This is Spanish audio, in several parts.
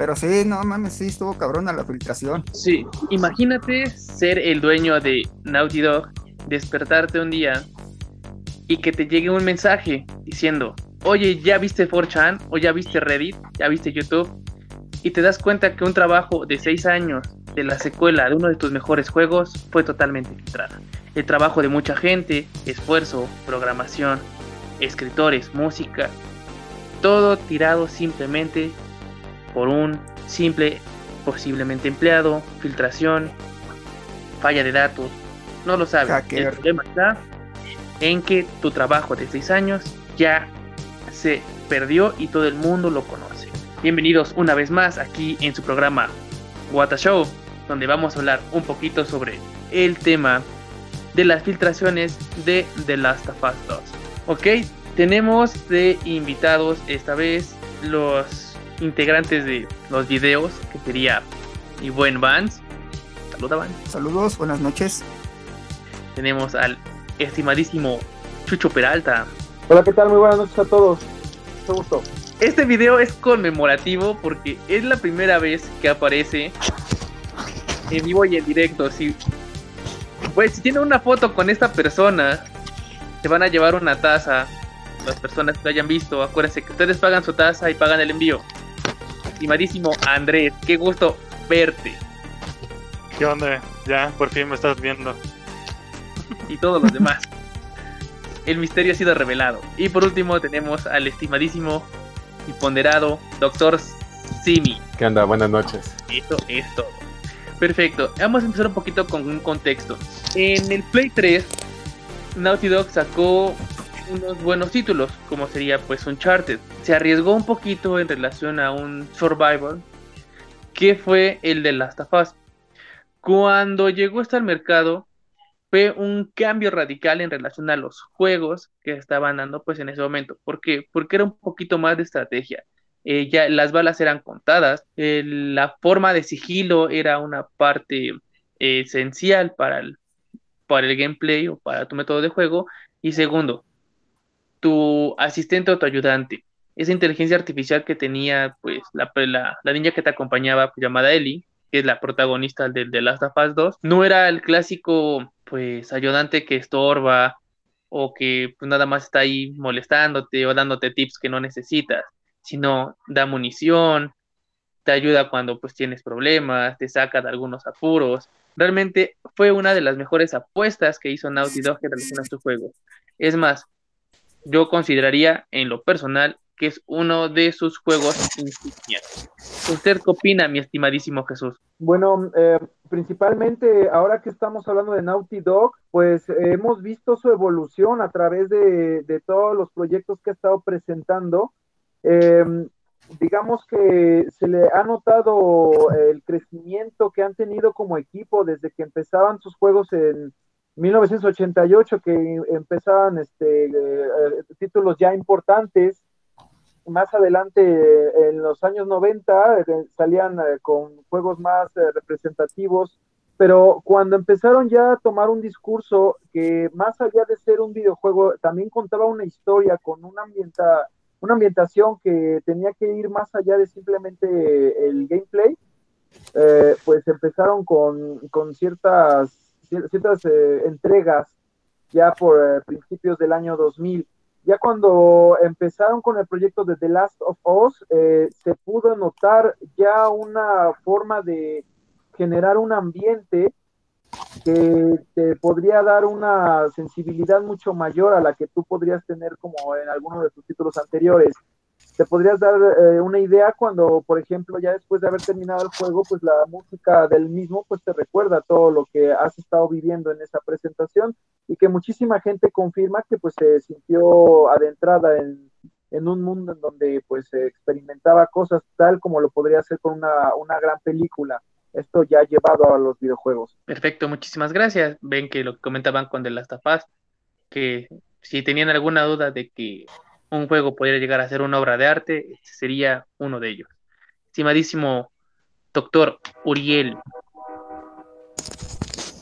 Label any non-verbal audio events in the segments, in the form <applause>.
Pero sí, no mames, sí estuvo cabrona la filtración. Sí, imagínate ser el dueño de Naughty Dog, despertarte un día y que te llegue un mensaje diciendo, oye, ¿ya viste 4chan? ¿O ya viste Reddit? ¿Ya viste YouTube? Y te das cuenta que un trabajo de 6 años de la secuela de uno de tus mejores juegos fue totalmente filtrada. El trabajo de mucha gente, esfuerzo, programación, escritores, música, todo tirado simplemente por un simple, posiblemente empleado, filtración, falla de datos, no lo sabes. El problema está en que tu trabajo de 6 años ya se perdió y todo el mundo lo conoce. Bienvenidos una vez más aquí en su programa What a Show, donde vamos a hablar un poquito sobre el tema de las filtraciones de The Last of Us 2. Ok, tenemos de invitados esta vez los integrantes de los videos, que sería y buen Vance. Saluda Vance. Saludos, buenas noches. Tenemos al estimadísimo Chucho Peralta. Hola, ¿qué tal? Muy buenas noches a todos. Mucho gusto. Este video es conmemorativo porque es la primera vez que aparece en vivo y en directo. Si, pues, si tiene una foto con esta persona, te van a llevar una taza. Las personas que lo hayan visto, acuérdense que ustedes pagan su taza y pagan el envío. Estimadísimo Andrés, qué gusto verte. ¿Qué onda? Ya, por fin me estás viendo y todos los demás. El misterio ha sido revelado. Y por último tenemos al estimadísimo y ponderado Doctor Simi. ¿Qué onda? Buenas noches. Eso es todo. Perfecto. Vamos a empezar un poquito con un contexto. En el Play 3, Naughty Dog sacó unos buenos títulos, como sería pues Uncharted. Se arriesgó un poquito en relación a un Survivor, que fue el de Last of Us. Cuando llegó hasta el mercado, fue un cambio radical en relación a los juegos que estaban dando pues en ese momento. ¿Por qué? Porque era un poquito más de estrategia. Eh, ya las balas eran contadas, la forma de sigilo era una parte esencial para el, para el gameplay o para tu método de juego. Y segundo, tu asistente o tu ayudante, esa inteligencia artificial que tenía pues la, la, niña que te acompañaba pues, llamada Ellie, que es la protagonista del The Last of Us 2, no era el clásico pues ayudante que estorba o que pues nada más está ahí molestándote o dándote tips que no necesitas, sino da munición, te ayuda cuando pues tienes problemas, te saca de algunos apuros. Realmente fue una de las mejores apuestas que hizo Naughty Dog en relación a su juego. Es más, yo consideraría en lo personal que es uno de sus juegos insignias. ¿Usted qué opina, mi estimadísimo Jesús? Bueno, eh, principalmente ahora que estamos hablando de Naughty Dog, pues hemos visto su evolución a través de, todos los proyectos que ha estado presentando. Em, digamos que se le ha notado el crecimiento que han tenido como equipo desde que empezaban sus juegos en 1988, que empezaban este, eh, títulos ya importantes. Más adelante, en los años 90, eh, salían eh, con juegos más eh, representativos, pero cuando empezaron ya a tomar un discurso que más allá de ser un videojuego, también contaba una historia con una, ambienta, una ambientación que tenía que ir más allá de simplemente el gameplay, pues empezaron con, con ciertas, ciertas entregas ya por principios del año 2000 ya cuando empezaron con el proyecto de The Last of Us, eh, se pudo notar ya una forma de generar un ambiente que te podría dar una sensibilidad mucho mayor a la que tú podrías tener como en alguno de tus títulos anteriores te podrías dar eh, una idea cuando, por ejemplo, ya después de haber terminado el juego, pues la música del mismo, pues te recuerda todo lo que has estado viviendo en esa presentación y que muchísima gente confirma que pues se sintió adentrada en, un mundo en donde pues se experimentaba cosas tal como lo podría hacer con una, una gran película. Esto ya ha llevado a los videojuegos. Perfecto, muchísimas gracias. Ven que lo que comentaban con The Last of Us, que si tenían alguna duda de que un juego podría llegar a ser una obra de arte, este sería uno de ellos. Estimadísimo doctor Uriel,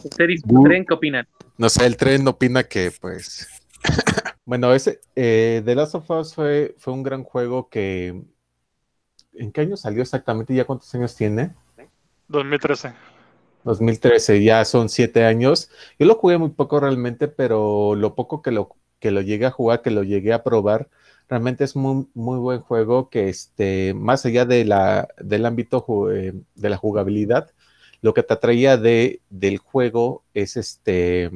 ¿ustedes creen qué opinan? No sé, el tren opina que, pues. <coughs> bueno, ese, eh, The Last of Us fue, fue un gran juego que ¿en qué año salió exactamente? ¿Ya cuántos años tiene? 2013. 2013, ya son siete años. Yo lo jugué muy poco realmente, pero lo poco que lo, que lo llegué a jugar, que lo llegué a probar, realmente es muy, muy buen juego que este, más allá de la, del ámbito eh, de la jugabilidad, lo que te atraía de, del juego es este,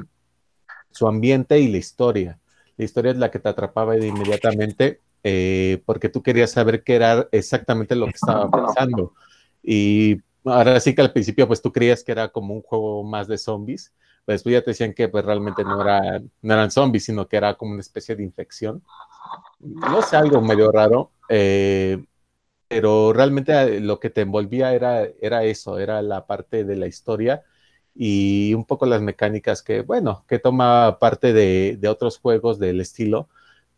su ambiente y la historia. La historia es la que te atrapaba inmediatamente eh, porque tú querías saber qué era exactamente lo que estaba pasando. Y ahora sí que al principio pues tú creías que era como un juego más de zombies, pero después ya te decían que pues realmente no, era, no eran zombies, sino que era como una especie de infección. No sé, algo medio raro, eh, pero realmente eh, lo que te envolvía era, era eso, era la parte de la historia y un poco las mecánicas que, bueno, que toma parte de, de otros juegos del estilo,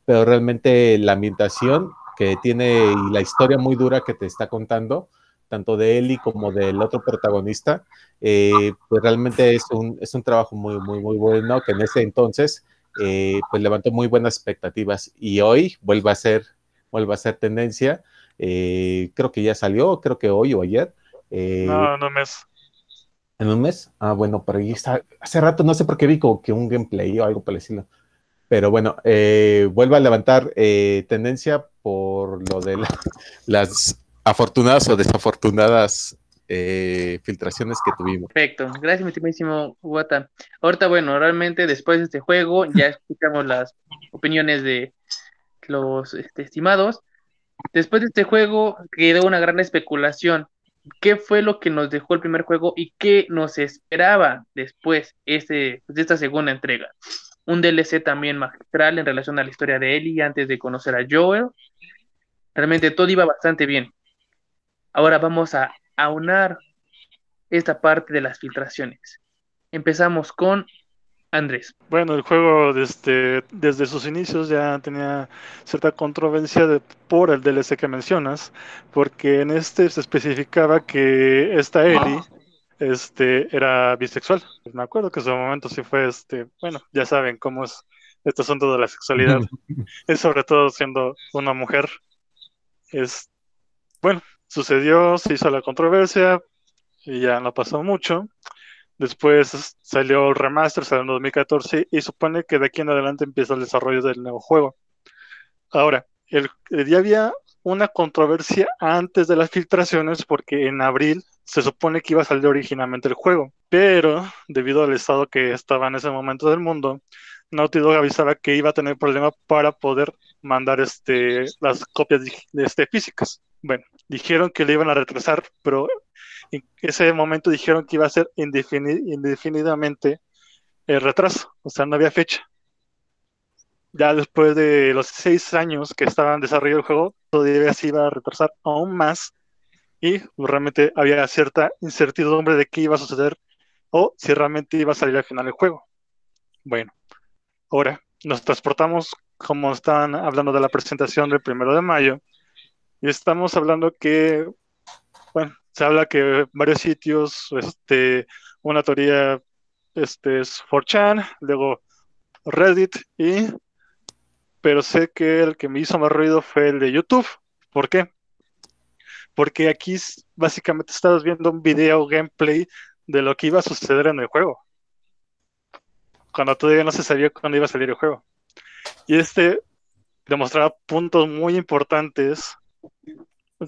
pero realmente la ambientación que tiene y la historia muy dura que te está contando, tanto de Ellie como del otro protagonista, eh, pues realmente es un, es un trabajo muy, muy, muy bueno que en ese entonces eh, pues levantó muy buenas expectativas y hoy vuelve a ser, vuelve a ser tendencia. Eh, creo que ya salió, creo que hoy o ayer. no, en un mes. ¿En un mes? Ah, bueno, pero ahí está. Hace rato no sé por qué vi como que un gameplay o algo por el Pero bueno, vuelve a levantar tendencia por lo de <laughs> las afortunadas o desafortunadas eh, filtraciones que tuvimos. Perfecto, gracias, mi estimísimo Guata. Ahorita, bueno, realmente después de este juego ya escuchamos las opiniones de los este, estimados. Después de este juego quedó una gran especulación. ¿Qué fue lo que nos dejó el primer juego y qué nos esperaba después este, de esta segunda entrega? Un DLC también magistral en relación a la historia de Ellie antes de conocer a Joel. Realmente todo iba bastante bien. Ahora vamos a aunar esta parte de las filtraciones. Empezamos con Andrés. Bueno, el juego desde, desde sus inicios ya tenía cierta controversia por el DLC que mencionas, porque en este se especificaba que esta Ellie este, era bisexual. Me acuerdo que en su momento sí fue, este, bueno, ya saben cómo es este asunto de la sexualidad, <laughs> es sobre todo siendo una mujer. Es, bueno, sucedió, se hizo la controversia y ya no pasó mucho. Después salió el remaster, salió en 2014 y supone que de aquí en adelante empieza el desarrollo del nuevo juego. Ahora, el, ya había una controversia antes de las filtraciones porque en abril se supone que iba a salir originalmente el juego, pero debido al estado que estaba en ese momento del mundo, Naughty Dog avisaba que iba a tener problemas para poder mandar este, las copias de, este, físicas. Bueno, dijeron que le iban a retrasar, pero en ese momento dijeron que iba a ser indefinidamente el retraso, o sea, no había fecha. Ya después de los seis años que estaban desarrollando el juego, todavía se iba a retrasar aún más y realmente había cierta incertidumbre de qué iba a suceder o si realmente iba a salir al final el juego. Bueno, ahora nos transportamos como estaban hablando de la presentación del primero de mayo y estamos hablando que, bueno, se habla que varios sitios, este, una teoría este, es 4chan, luego Reddit, y, pero sé que el que me hizo más ruido fue el de YouTube. ¿Por qué? Porque aquí básicamente estabas viendo un video gameplay de lo que iba a suceder en el juego. Cuando todavía no se sabía cuándo iba a salir el juego. Y este demostraba puntos muy importantes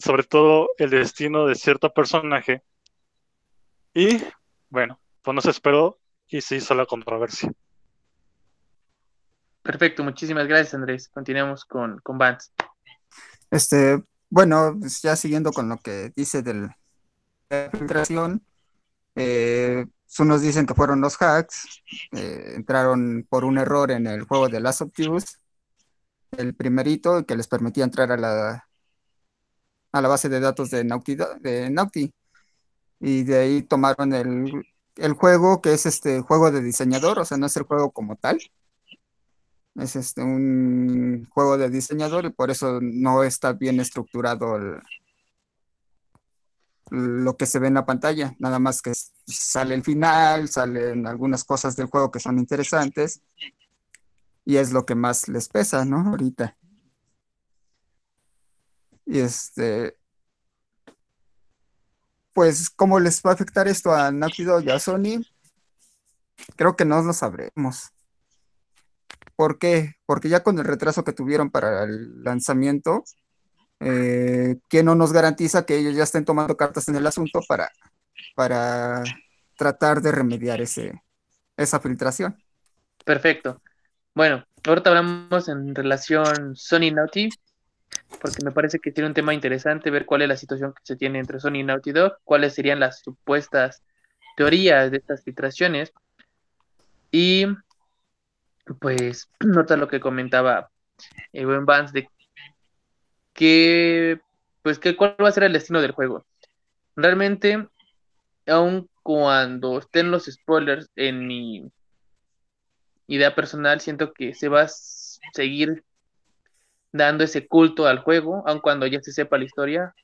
sobre todo el destino de cierto personaje. Y bueno, pues no se esperó y se hizo la controversia. Perfecto, muchísimas gracias Andrés. Continuamos con, con Vance. Este, bueno, pues ya siguiendo con lo que dice de la filtración, eh, unos dicen que fueron los hacks, eh, entraron por un error en el juego de Last of Us, el primerito que les permitía entrar a la a la base de datos de Naughty, de Naughty. Y de ahí tomaron el, el juego, que es este juego de diseñador, o sea, no es el juego como tal. Es este un juego de diseñador y por eso no está bien estructurado lo que se ve en la pantalla. Nada más que sale el final, salen algunas cosas del juego que son interesantes y es lo que más les pesa, ¿no? Ahorita. Y este, pues, ¿cómo les va a afectar esto a Naughty Dog y a Sony? Creo que no lo sabremos. ¿Por qué? Porque ya con el retraso que tuvieron para el lanzamiento, eh, ¿quién no nos garantiza que ellos ya estén tomando cartas en el asunto para, para tratar de remediar ese, esa filtración? Perfecto. Bueno, ahorita hablamos en relación Sony Naughty, porque me parece que tiene un tema interesante ver cuál es la situación que se tiene entre Sony y Naughty Dog, cuáles serían las supuestas teorías de estas filtraciones. Y pues <clears throat> nota lo que comentaba el buen Vance de que pues que cuál va a ser el destino del juego. Realmente, aun cuando estén los spoilers en mi idea personal, siento que se va a seguir dando ese culto al juego, aun cuando ya se sepa la historia,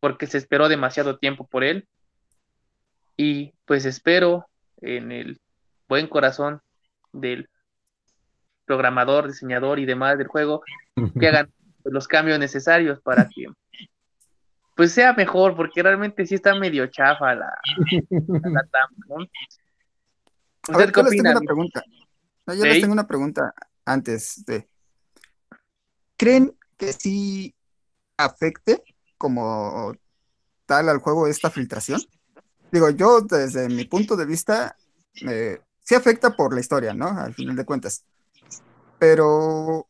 porque se esperó demasiado tiempo por él. Y pues espero en el buen corazón del programador, diseñador y demás del juego que hagan <laughs> los cambios necesarios para que pues sea mejor, porque realmente sí está medio chafa la, la, ¿Usted qué opina? Una pregunta. yo les tengo una pregunta antes de. ¿Creen que sí afecte como tal al juego esta filtración? Digo, yo desde mi punto de vista, eh, sí afecta por la historia, ¿no? Al final de cuentas. Pero,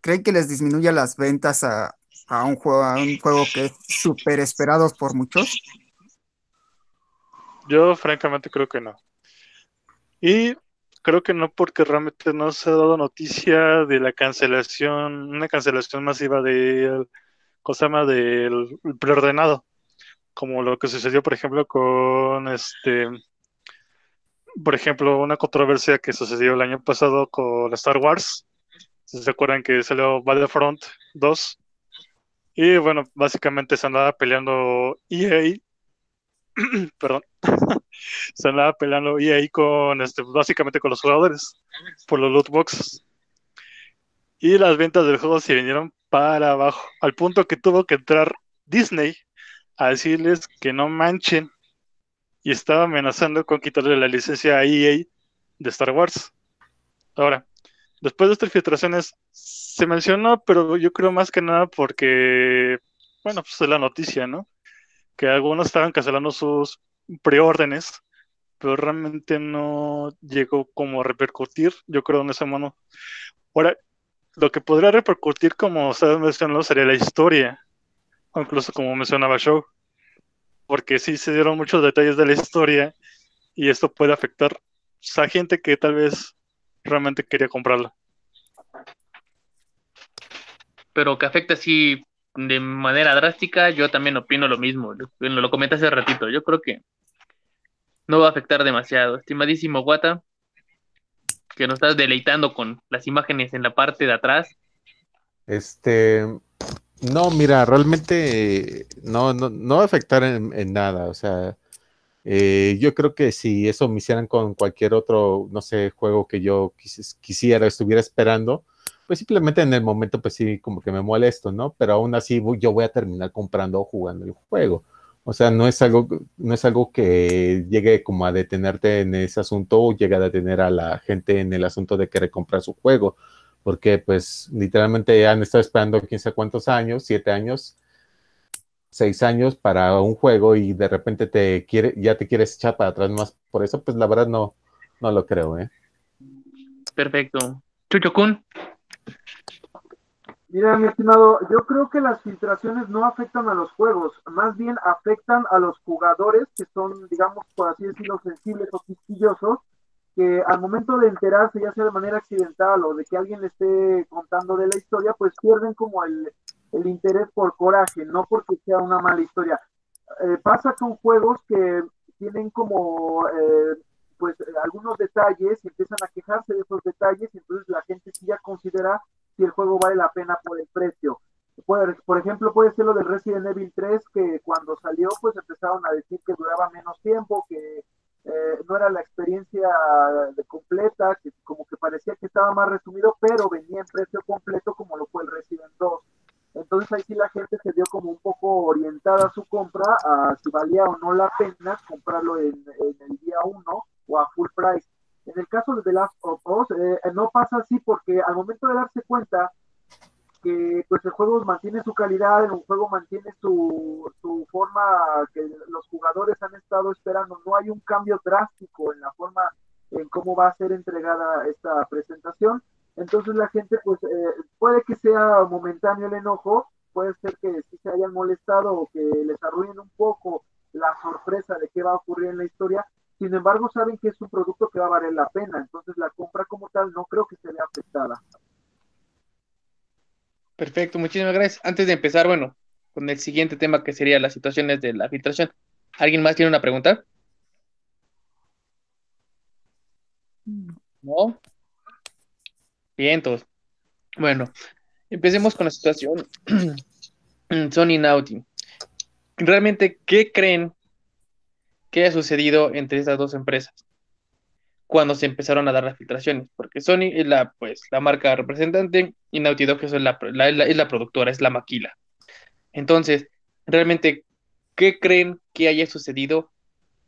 ¿creen que les disminuya las ventas a, un, juego, a un juego que es súper esperado por muchos? Yo francamente creo que no. Y creo que no porque realmente no se ha dado noticia de la cancelación, una cancelación masiva del, cosa más del preordenado, como lo que sucedió, por ejemplo, con este por ejemplo, una controversia que sucedió el año pasado con Star Wars. Si se acuerdan que salió Battlefront 2. Y bueno, básicamente se andaba peleando EA. <clears throat> perdón. <laughs> se andaba peleando EA con este, básicamente con los jugadores por los loot boxes. Y las ventas del juego se vinieron para abajo. Al punto que tuvo que entrar Disney a decirles que no manchen y estaba amenazando con quitarle la licencia a EA de Star Wars. Ahora, después de estas filtraciones se mencionó, pero yo creo más que nada porque, bueno, pues es la noticia, ¿no? Que algunos estaban cancelando sus preórdenes, pero realmente no llegó como a repercutir, yo creo, en esa mano. Ahora, lo que podría repercutir, como ustedes mencionaron, sería la historia, o incluso como mencionaba Show porque sí se dieron muchos detalles de la historia y esto puede afectar a gente que tal vez realmente quería comprarla. Pero que afecte así de manera drástica, yo también opino lo mismo. Lo, lo comenté hace ratito. Yo creo que no va a afectar demasiado. Estimadísimo Guata, que nos estás deleitando con las imágenes en la parte de atrás. Este, no, mira, realmente no, no, no va a afectar en, nada. O sea, eh, yo creo que si eso me hicieran con cualquier otro, no sé, juego que yo quisiera, estuviera esperando, pues simplemente en el momento, pues sí, como que me molesto, ¿no? Pero aún así yo voy a terminar comprando o jugando el juego. O sea, no es algo, no es algo que llegue como a detenerte en ese asunto o llegue a detener a la gente en el asunto de querer comprar su juego porque pues literalmente han estado esperando quién sabe cuántos años, siete años, seis años para un juego y de repente te quiere, ya te quieres echar para atrás más por eso, pues la verdad no, no lo creo, ¿eh? Perfecto. Chucho Kun. Mira, mi estimado, yo creo que las filtraciones no afectan a los juegos, más bien afectan a los jugadores que son, digamos, por así decirlo, sensibles o quisquillosos que al momento de enterarse, ya sea de manera accidental o de que alguien le esté contando de la historia, pues pierden como el, interés por coraje, no porque sea una mala historia. Eh, pasa con juegos que tienen como eh, pues algunos detalles empiezan a quejarse de esos detalles y entonces la gente sí ya considera si el juego vale la pena por el precio. Por, por ejemplo, puede ser lo del Resident Evil 3, que cuando salió pues empezaron a decir que duraba menos tiempo, que eh, no era la experiencia de completa, que como que parecía que estaba más resumido, pero venía en precio completo como lo fue el Resident 2. Entonces ahí sí la gente se dio como un poco orientada a su compra, a si valía o no la pena comprarlo en, el día 1 o a full price. En el caso de The Last of Us, eh, no pasa así porque al momento de darse cuenta que pues el juego mantiene su calidad, el juego mantiene su, su forma que los jugadores han estado esperando, no hay un cambio drástico en la forma en cómo va a ser entregada esta presentación. Entonces la gente, pues eh, puede que sea momentáneo el enojo, puede ser que sí se hayan molestado o que les arruinen un poco la sorpresa de qué va a ocurrir en la historia. Sin embargo, saben que es un producto que va a valer la pena, entonces la compra como tal no creo que se vea afectada. Perfecto, muchísimas gracias. Antes de empezar, bueno, con el siguiente tema que sería las situaciones de la filtración, ¿alguien más tiene una pregunta? ¿No? Bien. Bueno, empecemos con la situación <clears throat> Sony Naughty. ¿Realmente qué creen que ha sucedido entre estas dos empresas cuando se empezaron a dar las filtraciones? Porque Sony es la, pues, la marca representante y Naughty Dog es la, es la productora, es la maquila. Entonces, realmente, ¿qué creen que haya sucedido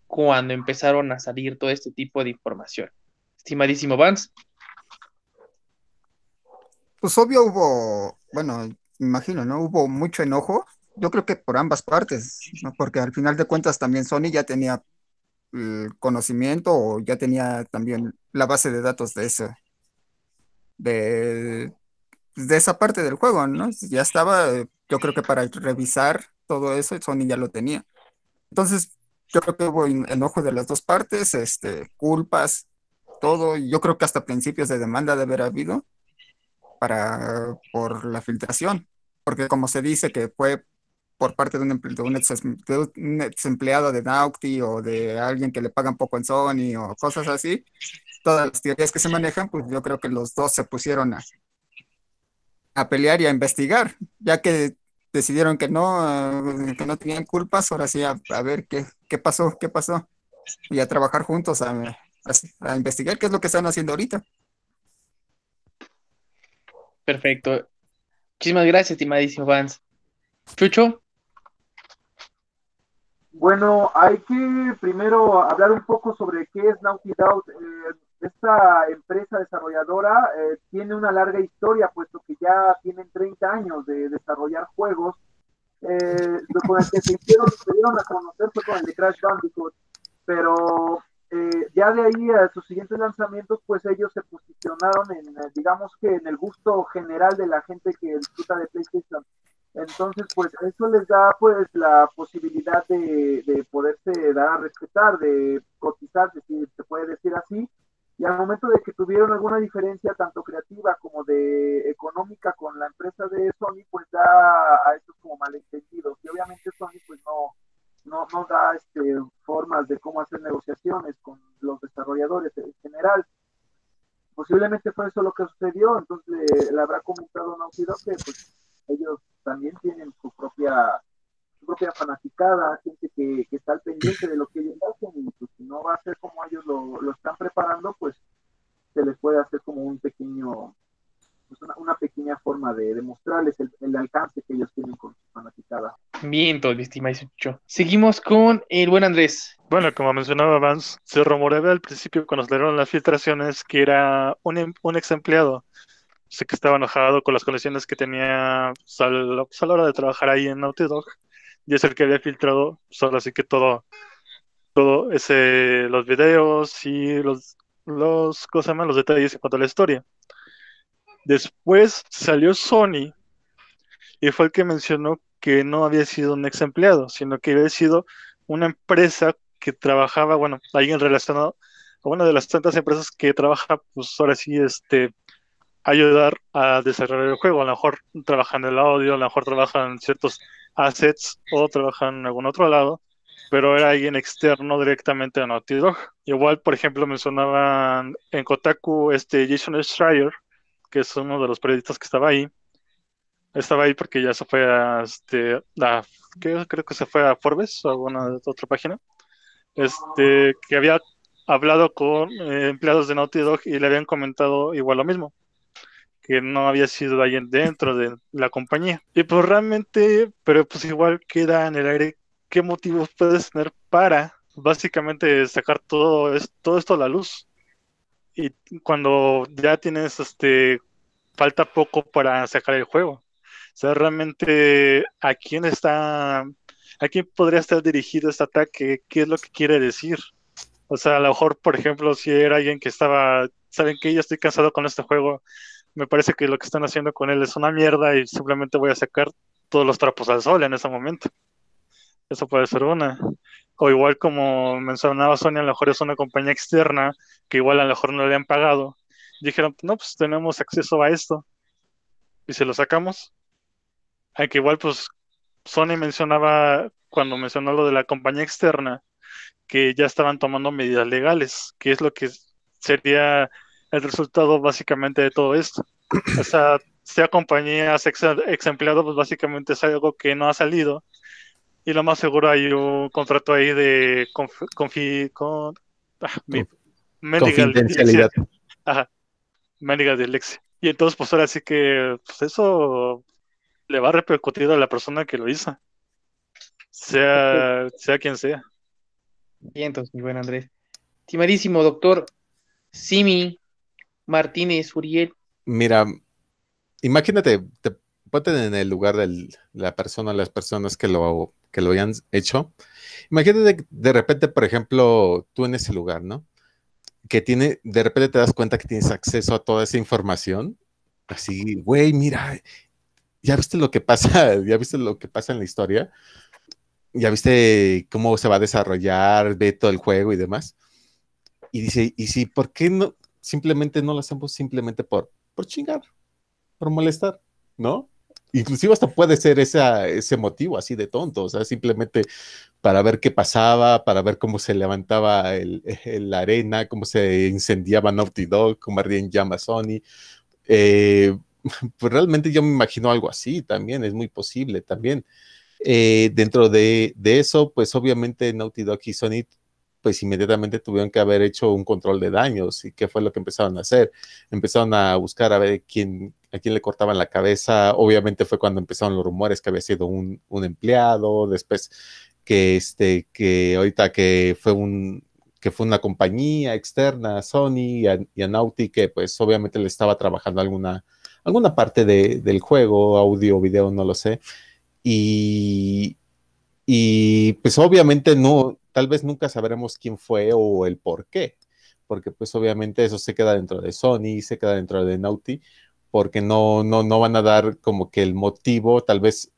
cuando empezaron a salir todo este tipo de información? Estimadísimo Vance. Pues obvio hubo, bueno, imagino, ¿no? Hubo mucho enojo. Yo creo que por ambas partes, ¿no? Porque al final de cuentas también Sony ya tenía el conocimiento o ya tenía también la base de datos de eso, de, de esa parte del juego, ¿no? Ya estaba, yo creo que para revisar todo eso, Sony ya lo tenía. Entonces, yo creo que hubo enojo de las dos partes, este, culpas, todo, yo creo que hasta principios de demanda de haber habido para, por la filtración, porque como se dice que fue por parte de un, de un, ex, empleado de Naughty o de alguien que le pagan poco en Sony o cosas así, todas las teorías que se manejan, pues yo creo que los dos se pusieron a, a pelear y a investigar, ya que decidieron que no, que no tenían culpas, ahora sí a, ver qué, qué pasó, qué pasó, y a trabajar juntos a, a, investigar qué es lo que están haciendo ahorita. Perfecto. Muchísimas gracias, estimadísimo Vance. Chucho. Bueno, hay que primero hablar un poco sobre qué es Naughty Dog. Eh, esta empresa desarrolladora eh, tiene una larga historia, puesto que ya tienen 30 años de desarrollar juegos. Eh, con el que se hicieron, se dieron a conocer fue con el de Crash Bandicoot, pero eh, ya de ahí a sus siguientes lanzamientos, pues ellos se posicionaron en, eh, digamos que en el gusto general de la gente que disfruta de PlayStation. Entonces, pues eso les da pues la posibilidad de, de poderse dar a respetar, de cotizar, si se puede decir así. Y al momento de que tuvieron alguna diferencia tanto creativa como de económica con la empresa de Sony, pues da a estos como malentendidos. Y obviamente Sony pues no, no, no da este, formas de cómo hacer negociaciones con los desarrolladores en general. Posiblemente fue eso lo que sucedió, entonces le, habrá comentado Naughty Dog que pues, ellos también tienen su propia su propia fanaticada, gente que, que, está al pendiente de lo que ellos hacen y pues, si no va a ser como ellos lo, lo están preparando, pues se les puede hacer como un pequeño pues, una, pequeña forma de demostrarles el, alcance que ellos tienen con su fanaticada. Bien, todo mucho. Seguimos con el buen Andrés. Bueno, como mencionaba Vance, se rumoreaba al principio cuando se dieron las filtraciones que era un, em, un ex empleado. Sé que estaba enojado con las condiciones que tenía a, la, hora de trabajar ahí en Naughty Dog. Y es el que había filtrado, pues, así que todo, todo ese, los videos y los, los, cosas más, los detalles en cuanto a la historia. Después salió Sony y fue el que mencionó que no había sido un ex empleado, sino que había sido una empresa que trabajaba, bueno, alguien relacionado a una de las tantas empresas que trabaja, pues ahora sí, este, ayudar a desarrollar el juego. A lo mejor trabajan el audio, a lo mejor trabajan ciertos assets o trabajan en algún otro lado, pero era alguien externo directamente a Naughty Dog. Igual, por ejemplo, mencionaban en Kotaku este Jason Schreier, que es uno de los periodistas que estaba ahí. Estaba ahí porque ya se fue a, este, creo que se fue a Forbes o a alguna otra página. Este, que había hablado con eh, empleados de Naughty Dog y le habían comentado igual lo mismo. Que no había sido alguien dentro de la compañía. Y pues realmente, pero pues igual queda en el aire qué motivos puedes tener para básicamente sacar todo, todo esto a la luz. Y cuando ya tienes este falta poco para sacar el juego. O sea, realmente a quién está, a quién podría estar dirigido este ataque, qué es lo que quiere decir. O sea, a lo mejor, por ejemplo, si era alguien que estaba, saben que yo estoy cansado con este juego, me parece que lo que están haciendo con él es una mierda y simplemente voy a sacar todos los trapos al sol en ese momento. Eso puede ser una. O igual como mencionaba Sonia, a lo mejor es una compañía externa que igual a lo mejor no le han pagado. Dijeron, no, pues tenemos acceso a esto. Y se lo sacamos. Aunque igual pues Sony mencionaba, cuando mencionó lo de la compañía externa, que ya estaban tomando medidas legales, que es lo que sería el resultado básicamente de todo esto. O sea, sea compañías ex, ex empleado, pues básicamente es algo que no ha salido. Y lo más seguro hay un contrato ahí de confi, con, ah, confidencialidad. Ajá, de Lexi. Y entonces, pues ahora sí que pues eso le va a repercutir a la persona que lo hizo. Sea, sea quien sea. Bien, entonces, mi buen Andrés. Estimadísimo doctor Simi Martínez Uriel. Mira, imagínate, te ponte en el lugar de la persona, las personas que lo, que lo hayan hecho. Imagínate de repente, por ejemplo, tú en ese lugar, ¿no? Que tiene, de repente te das cuenta que tienes acceso a toda esa información. Así, güey, mira, ya viste lo que pasa, <laughs> ya viste lo que pasa en la historia, ya viste cómo se va a desarrollar, ve todo el juego y demás. Y dice, y si, ¿por qué no? Simplemente no lo hacemos simplemente por, por chingar, por molestar, ¿no? Inclusive hasta puede ser ese motivo así de tonto, o sea, simplemente para ver qué pasaba, para ver cómo se levantaba el, la arena, cómo se incendiaba Naughty Dog, cómo ardía en llamas Sony. Eh, <laughs> pues realmente yo me imagino algo así también, es muy posible también. Eh, dentro de, de, eso, pues obviamente Naughty Dog y Sony pues inmediatamente tuvieron que haber hecho un control de daños. ¿Y qué fue lo que empezaron a hacer? Empezaron a buscar a ver quién, a quién le cortaban la cabeza. Obviamente fue cuando empezaron los rumores que había sido un, empleado, después que, este, que ahorita que fue un que fue una compañía externa, Sony y a, que pues obviamente le estaba trabajando alguna, alguna parte del juego, audio, video, no lo sé. Y, y pues obviamente no, tal vez nunca sabremos quién fue o el por qué, porque pues obviamente eso se queda dentro de Sony, se queda dentro de Naughty, porque no, no, no van a dar como que el motivo, tal vez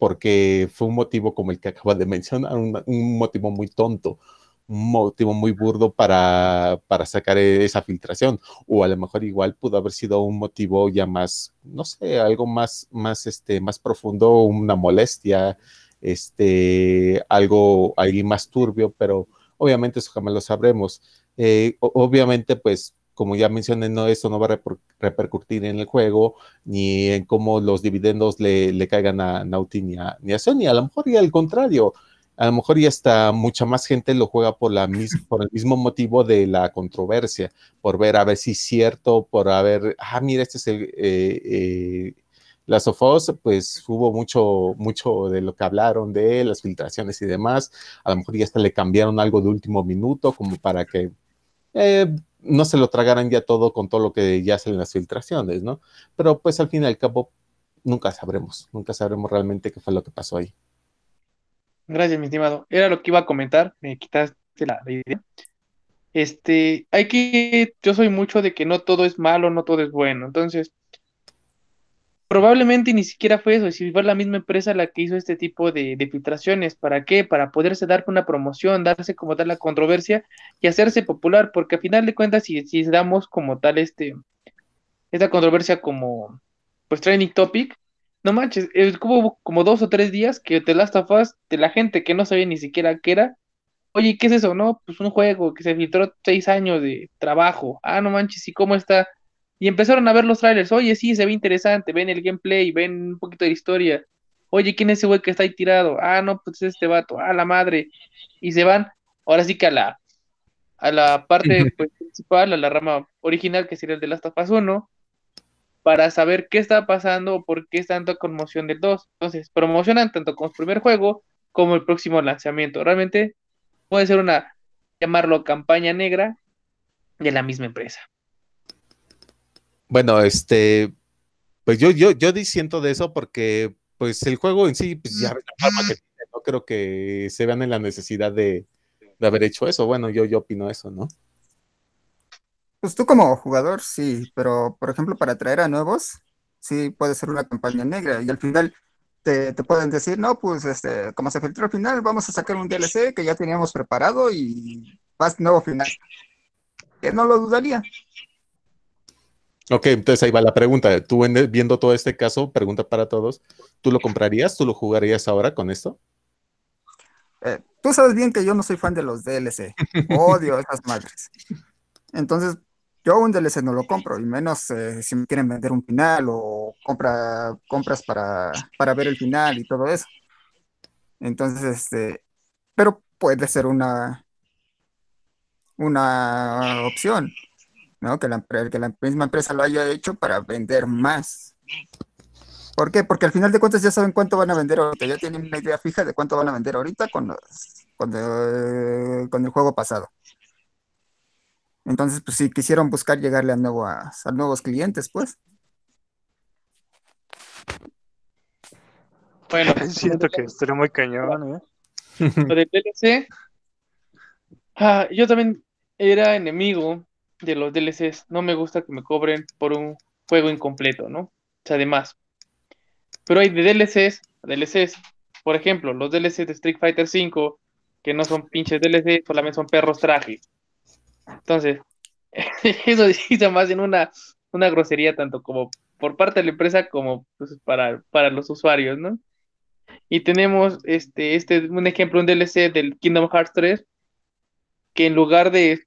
porque fue un motivo como el que acaba de mencionar, un, motivo muy tonto, un motivo muy burdo para, para, sacar esa filtración, o a lo mejor igual pudo haber sido un motivo ya más, no sé, algo más, más, este, más profundo, una molestia, este, algo ahí más turbio, pero obviamente eso jamás lo sabremos. Eh, obviamente, pues, como ya mencioné, no, eso no va a repercutir en el juego, ni en cómo los dividendos le, caigan a Nauti ni a, ni a, Sony. A lo mejor y al contrario, a lo mejor y hasta mucha más gente lo juega por, la <clears throat> por el mismo motivo de la controversia, por ver a ver si es cierto, por haber, ah, mira, este es el, eh, eh, las of pues hubo mucho, mucho de lo que hablaron de las filtraciones y demás. A lo mejor ya hasta le cambiaron algo de último minuto, como para que eh, no se lo tragaran ya todo con todo lo que ya salen las filtraciones, ¿no? Pero pues al fin y al cabo, nunca sabremos, nunca sabremos realmente qué fue lo que pasó ahí. Gracias, mi estimado. Era lo que iba a comentar, me quitaste la idea. Este, hay que, yo soy mucho de que no todo es malo, no todo es bueno. Entonces, probablemente ni siquiera fue eso, si fue la misma empresa la que hizo este tipo de, filtraciones. ¿Para qué? Para poderse dar una promoción, darse como tal la controversia y hacerse popular, porque al final de cuentas, si, si damos como tal este, esta controversia como pues trending topic, no manches, hubo como dos o tres días que te Last of Us, de la gente que no sabía ni siquiera qué era, oye, ¿qué es eso? No, pues un juego que se filtró seis años de trabajo. Ah, no manches, ¿y cómo está? Y empezaron a ver los trailers. Oye, sí, se ve interesante. Ven el gameplay, ven un poquito de historia. Oye, ¿quién es ese güey que está ahí tirado? Ah, no, pues es este vato. Ah, la madre. Y se van, ahora sí que a la, a la parte <laughs> pues, principal, a la rama original, que sería el de Last of Us 1. para saber qué está pasando o por qué es tanta conmoción del 2. Entonces, promocionan tanto como su primer juego como el próximo lanzamiento. Realmente puede ser una, llamarlo campaña negra de la misma empresa. Bueno, este, pues yo, yo, yo disiento de eso porque, pues el juego en sí, pues ya no creo que se vean en la necesidad de, de haber hecho eso. Bueno, yo, yo opino eso, ¿no? Pues tú como jugador, sí, pero por ejemplo, para atraer a nuevos, sí puede ser una campaña negra y al final te, pueden decir, no, pues este, como se filtró al final, vamos a sacar un DLC que ya teníamos preparado y vas nuevo final. Que no lo dudaría. Ok, entonces ahí va la pregunta. Tú viendo todo este caso, pregunta para todos, ¿tú lo comprarías? ¿Tú lo jugarías ahora con esto? Eh, tú sabes bien que yo no soy fan de los DLC. <laughs> Odio esas madres. Entonces, yo un DLC no lo compro, y menos eh, si me quieren vender un final o compra, compras para, para ver el final y todo eso. Entonces, este, pero puede ser una, una opción, ¿no? Que la, que la misma empresa lo haya hecho para vender más. ¿Por qué? Porque al final de cuentas ya saben cuánto van a vender ahorita, ya tienen una idea fija de cuánto van a vender ahorita con, con, con el juego pasado. Entonces, pues sí, quisieron buscar llegarle a, nuevo a, nuevos clientes, pues. Bueno, <laughs> siento que estaría muy cañón, ¿eh? Lo de DLC, ah, yo también era enemigo de los DLCs. No me gusta que me cobren por un juego incompleto, ¿no? O sea, además. Pero hay de DLCs, DLCs. Por ejemplo, los DLCs de Street Fighter V, que no son pinches DLC, solamente son perros trajes. Entonces, <laughs> eso dice más en una, una grosería tanto como por parte de la empresa como pues, para, para los usuarios, ¿no? Y tenemos este, este, un ejemplo, un DLC del Kingdom Hearts 3, que en lugar de,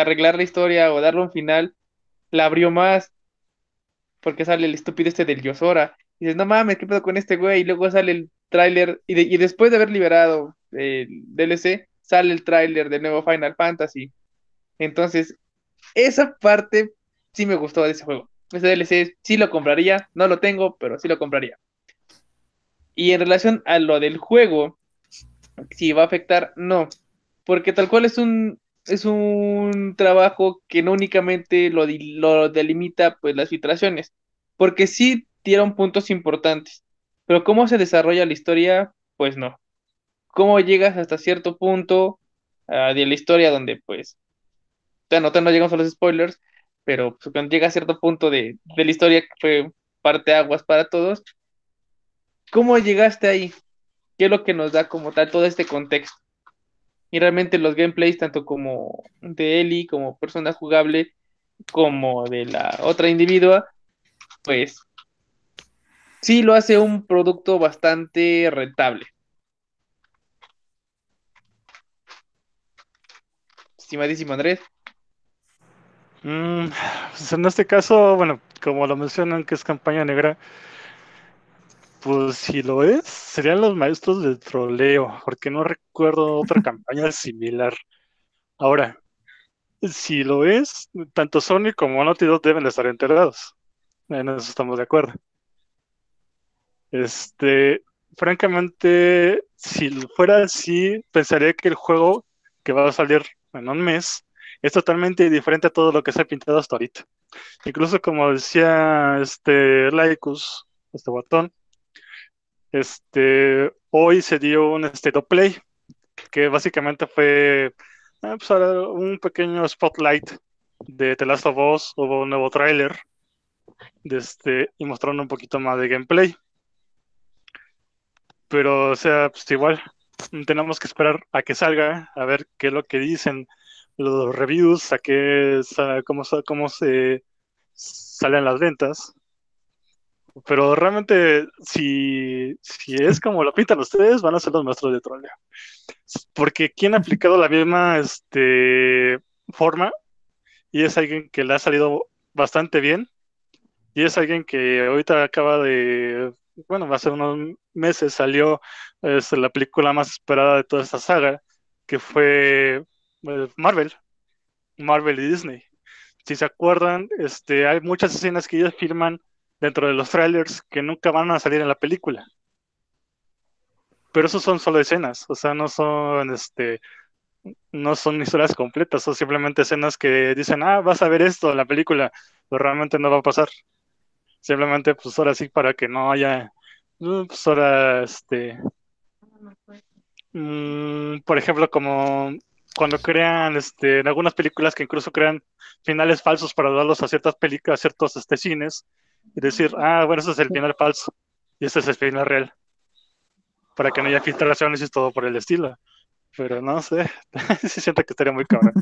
arreglar la historia o darle un final, la abrió más, porque sale el estúpido este del Yosora. Y dices, no mames, ¿qué pedo con este güey? Y luego sale el tráiler, y, después de haber liberado el DLC, sale el tráiler de nuevo Final Fantasy. Entonces, esa parte sí me gustó de ese juego. Ese DLC sí lo compraría, no lo tengo, pero sí lo compraría. Y en relación a lo del juego, si va a afectar, no, porque tal cual es un es un trabajo que no únicamente lo, lo delimita pues las filtraciones, porque sí dieron puntos importantes, pero cómo se desarrolla la historia, pues no cómo llegas hasta cierto punto ah, de la historia donde, pues, no, no llegamos a los spoilers, pero pues, cuando llega a cierto punto de, la historia que fue parte aguas para todos, ¿cómo llegaste ahí? ¿Qué es lo que nos da como tal todo este contexto? Y realmente los gameplays, tanto como de Ellie, como persona jugable, como de la otra individua, pues sí lo hace un producto bastante rentable. estimadísimo Andrés? Mm, pues en este caso, bueno, como lo mencionan que es campaña negra, pues si lo es, serían los maestros del troleo, porque no recuerdo otra <laughs> campaña similar. Ahora, si lo es, tanto Sony como Naughty Dog deben de estar enterados. En eso estamos de acuerdo. Este, francamente, si fuera así, pensaría que el juego que va a salir en un mes, es totalmente diferente a todo lo que se ha pintado hasta ahorita. Incluso como decía este Laicus, este botón, este, hoy se dio un state of play, que básicamente fue eh, pues, un pequeño spotlight de The Last of Us, hubo un nuevo tráiler este, y mostraron un poquito más de gameplay. Pero, o sea, pues igual, tenemos que esperar a que salga, a ver qué es lo que dicen los reviews, a qué, cómo, cómo se salen las ventas. Pero realmente, si, si es como lo pintan ustedes, van a ser los maestros de troleo. Porque quien ha aplicado la misma este, forma y es alguien que le ha salido bastante bien y es alguien que ahorita acaba de bueno, hace unos meses salió es, la película más esperada de toda esta saga, que fue eh, Marvel, Marvel y Disney. si se acuerdan, este, hay muchas escenas que ellos filman dentro de los trailers que nunca van a salir en la película. Pero esos son solo escenas, o sea, no son este no son historias completas, son simplemente escenas que dicen, ah, vas a ver esto en la película, pero realmente no va a pasar. Simplemente, pues ahora sí, para que no haya, pues ahora, este, mm, por ejemplo, como cuando crean, este, en algunas películas que incluso crean finales falsos para darlos a ciertas películas, a ciertos este, cines, y decir, ah, bueno, ese es el final falso, y este es el final real, para que no haya filtraciones y todo por el estilo. Pero no sé, <laughs> sí siento que estaría muy cabrón.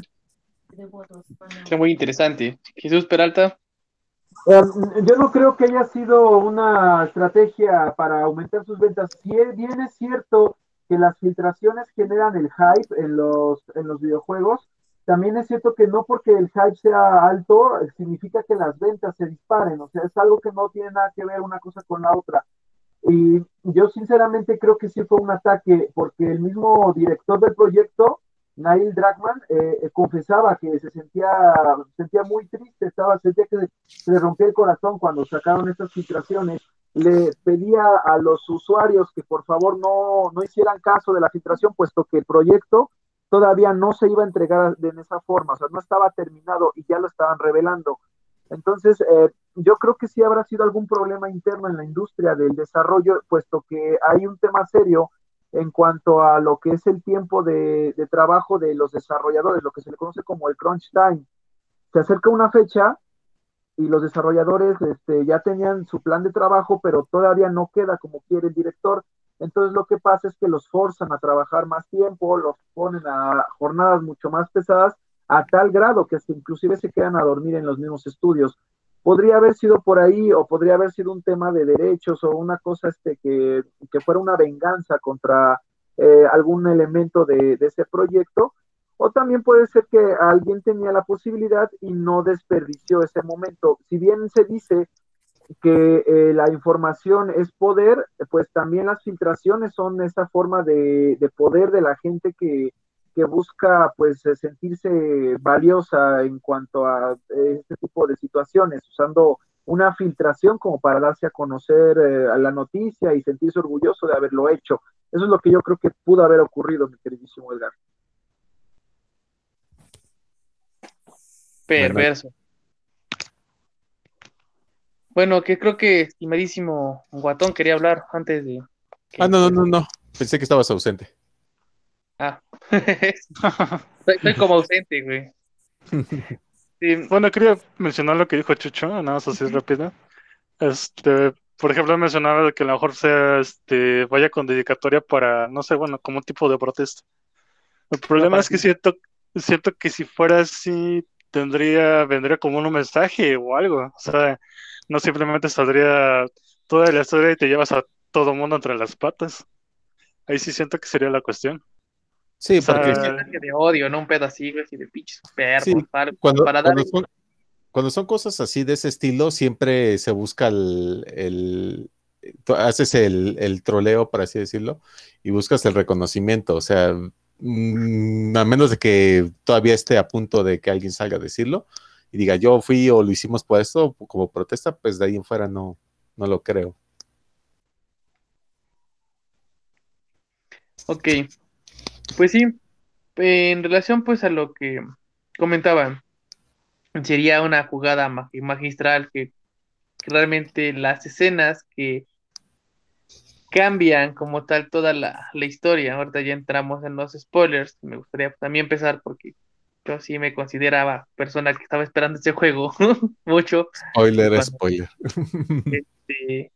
Sería muy interesante. Jesús Peralta. Em, yo no creo que haya sido una estrategia para aumentar sus ventas. Si bien es cierto que las filtraciones generan el hype en los, en los videojuegos, también es cierto que no porque el hype sea alto significa que las ventas se disparen. O sea, es algo que no tiene nada que ver una cosa con la otra. Y yo sinceramente creo que sí fue un ataque porque el mismo director del proyecto, Nail Dragman, eh, eh, confesaba que se sentía, sentía muy triste, estaba, sentía que se le rompía el corazón cuando sacaron estas filtraciones. Le pedía a los usuarios que por favor no, no hicieran caso de la filtración, puesto que el proyecto todavía no se iba a entregar de esa forma, o sea, no estaba terminado y ya lo estaban revelando. Entonces, eh, yo creo que sí habrá sido algún problema interno en la industria del desarrollo, puesto que hay un tema serio en cuanto a lo que es el tiempo de, trabajo de los desarrolladores, lo que se le conoce como el crunch time. Se acerca una fecha y los desarrolladores este, ya tenían su plan de trabajo, pero todavía no queda como quiere el director. Entonces lo que pasa es que los forzan a trabajar más tiempo, los ponen a jornadas mucho más pesadas a tal grado que inclusive se quedan a dormir en los mismos estudios. Podría haber sido por ahí o podría haber sido un tema de derechos o una cosa este, que, fuera una venganza contra eh, algún elemento de, ese proyecto. O también puede ser que alguien tenía la posibilidad y no desperdició ese momento. Si bien se dice que eh, la información es poder, pues también las filtraciones son esa forma de poder de la gente que, que busca pues eh, sentirse valiosa en cuanto a eh, este tipo de situaciones, usando una filtración como para darse a conocer eh, a la noticia y sentirse orgulloso de haberlo hecho. Eso es lo que yo creo que pudo haber ocurrido, mi queridísimo Edgar. Perverso. Bueno, que creo que estimadísimo Guatón quería hablar antes de... Ah, no, no, no, no. Pensé que estabas ausente. Ah. <laughs> Estoy como ausente, güey. <laughs> Bueno, quería mencionar lo que dijo Chucho, nada más así rápido. Este, por ejemplo, mencionaba que a lo mejor sea, este, vaya con dedicatoria para, no sé, bueno, como un tipo de protesta. El problema es que siento, siento que si fuera así, tendría, vendría como un mensaje o algo. O sea, no simplemente saldría toda la historia y te llevas a todo mundo entre las patas. Ahí sí siento que sería la cuestión. Sí, porque. de odio, ¿no? Un pedacito así de pinches perros. cuando, cuando, son, cosas así de ese estilo, siempre se busca el. haces el, troleo, por así decirlo, y buscas el reconocimiento. O sea, mm, a menos de que todavía esté a punto de que alguien salga a decirlo y diga yo fui o lo hicimos por esto, como protesta, pues de ahí en fuera no, no lo creo. Ok, pues sí, en relación pues a lo que comentaban, sería una jugada magistral que, realmente las escenas que cambian como tal toda la, historia. Ahorita ya entramos en los spoilers. Me gustaría también empezar porque yo sí me consideraba persona que estaba esperando ese juego <laughs> mucho. Spoiler, spoiler. <laughs> Este,